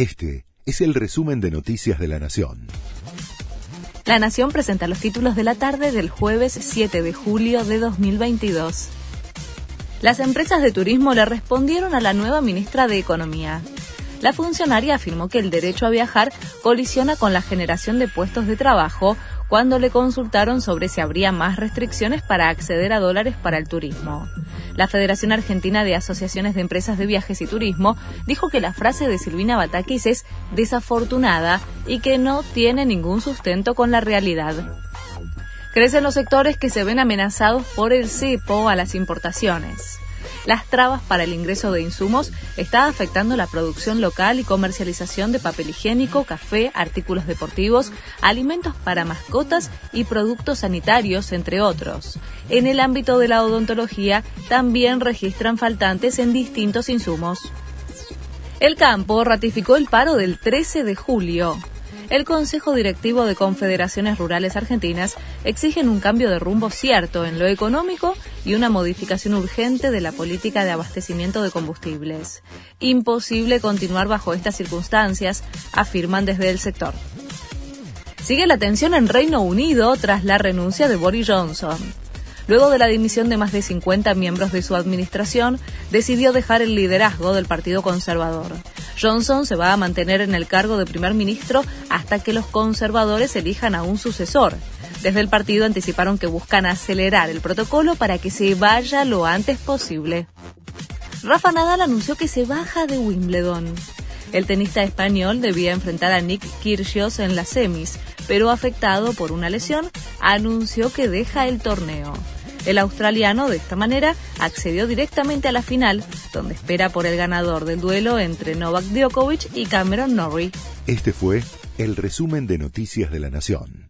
Este es el resumen de Noticias de la Nación. La Nación presenta los títulos de la tarde del jueves 7 de julio de 2022. Las empresas de turismo le respondieron a la nueva ministra de Economía. La funcionaria afirmó que el derecho a viajar colisiona con la generación de puestos de trabajo cuando le consultaron sobre si habría más restricciones para acceder a dólares para el turismo. La Federación Argentina de Asociaciones de Empresas de Viajes y Turismo dijo que la frase de Silvina Batakis es desafortunada y que no tiene ningún sustento con la realidad. Crecen los sectores que se ven amenazados por el cepo a las importaciones. Las trabas para el ingreso de insumos está afectando la producción local y comercialización de papel higiénico, café, artículos deportivos, alimentos para mascotas y productos sanitarios, entre otros. En el ámbito de la odontología también registran faltantes en distintos insumos. El campo ratificó el paro del 13 de julio el Consejo Directivo de Confederaciones Rurales Argentinas exigen un cambio de rumbo cierto en lo económico y una modificación urgente de la política de abastecimiento de combustibles. Imposible continuar bajo estas circunstancias, afirman desde el sector. Sigue la tensión en Reino Unido tras la renuncia de Boris Johnson. Luego de la dimisión de más de 50 miembros de su administración, decidió dejar el liderazgo del Partido Conservador. Johnson se va a mantener en el cargo de primer ministro hasta que los conservadores elijan a un sucesor. Desde el partido anticiparon que buscan acelerar el protocolo para que se vaya lo antes posible. Rafa Nadal anunció que se baja de Wimbledon. El tenista español debía enfrentar a Nick Kyrgios en las semis, pero afectado por una lesión, anunció que deja el torneo. El australiano, de esta manera, accedió directamente a la final, donde espera por el ganador del duelo entre Novak Djokovic y Cameron Norrie. Este fue el resumen de Noticias de la Nación.